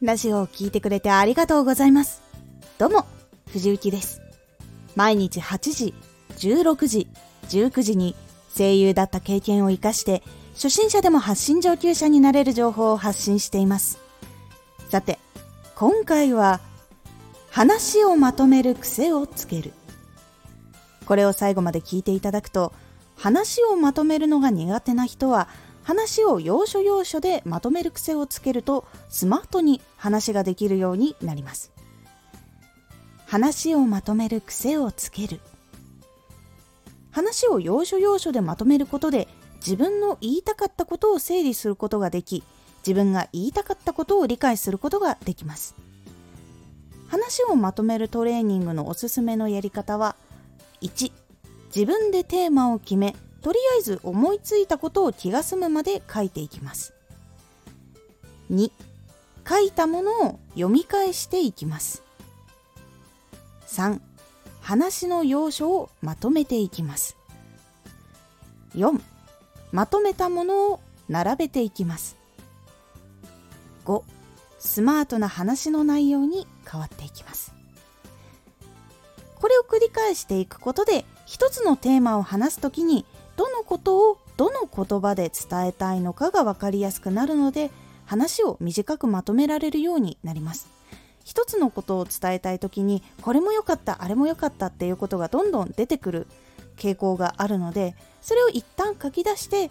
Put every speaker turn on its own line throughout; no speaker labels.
ラジオを聴いてくれてありがとうございます。どうも、藤幸です。毎日8時、16時、19時に声優だった経験を活かして初心者でも発信上級者になれる情報を発信しています。さて、今回は話をまとめる癖をつける。これを最後まで聞いていただくと話をまとめるのが苦手な人は話を要所要所でまとめる癖をつけるとスマートに話ができるようになります。話をまとめる癖をつける。話を要所要所でまとめることで自分の言いたかったことを整理することができ自分が言いたかったことを理解することができます。話をまとめるトレーニングのおすすめのやり方は1自分でテーマを決めとりあえず思いついたことを気が済むまで書いていきます。2書いたものを読み返していきます。3話の要所をまとめていきます。4まとめたものを並べていきます。5スマートな話の内容に変わっていきます。これを繰り返していくことで一つのテーマを話す時にどのことをどの言葉で伝えたいのかが分かりやすくなるので話を短くまとめられるようになります。一つのことを伝えたい時にこれも良かったあれも良かったっていうことがどんどん出てくる傾向があるのでそれを一旦書き出して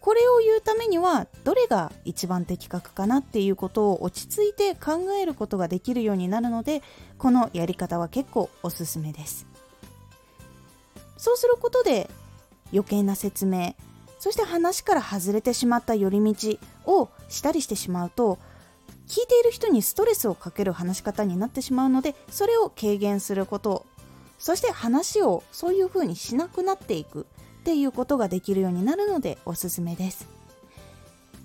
これを言うためにはどれが一番的確かなっていうことを落ち着いて考えることができるようになるのでこのやり方は結構おすすめです。そうすることで余計な説明。そして話から外れてしまった寄り道をしたりしてしまうと聞いている人にストレスをかける話し方になってしまうのでそれを軽減すること。そして話をそういうふうにしなくなっていく。っていうことができるようになるのでおすすめです。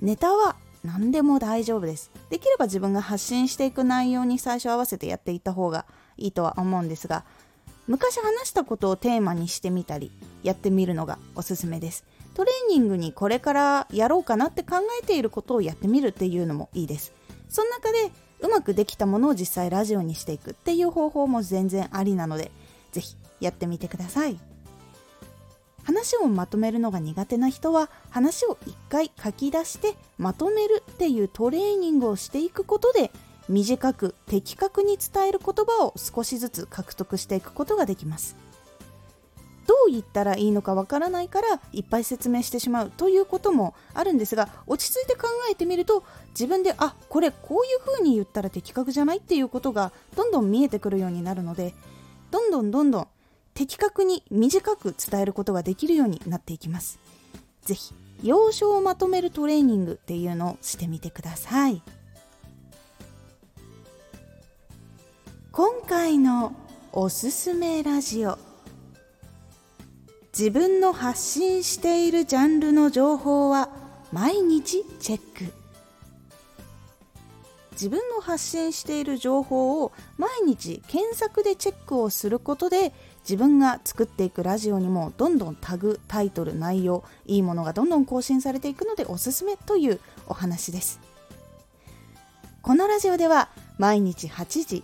ネタは何でも大丈夫です。できれば自分が発信していく内容に最初合わせてやっていった方がいいとは思うんですが昔話したことをテーマにしてみたりやってみるのがおすすめです。トレーニングにこれからやろうかなって考えていることをやってみるっていうのもいいです。その中でうまくできたものを実際ラジオにしていくっていう方法も全然ありなので是非やってみてください。話をまとめるのが苦手な人は話を一回書き出してまとめるっていうトレーニングをしていくことで短く的確に伝える言葉を少しずつ獲得していくことができますどう言ったらいいのかわからないからいっぱい説明してしまうということもあるんですが落ち着いて考えてみると自分であこれこういう風に言ったら的確じゃないっていうことがどんどん見えてくるようになるのでどんどんどんどん的確に短く伝えることができるようになっていきます。ぜひ要所をまとめるトレーニングっていうのをしてみてください。今回のおすすめラジオ。自分の発信しているジャンルの情報は毎日チェック。自分の発信している情報を毎日検索でチェックをすることで自分が作っていくラジオにもどんどんタグタイトル内容いいものがどんどん更新されていくのでおすすめというお話です。このラジオでは毎日8時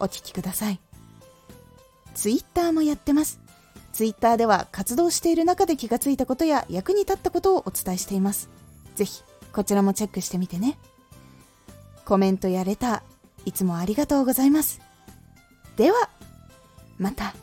お聴きください。ツイッターもやってます。ツイッターでは活動している中で気がついたことや役に立ったことをお伝えしています。ぜひこちらもチェックしてみてね。コメントやレター、いつもありがとうございます。では、また。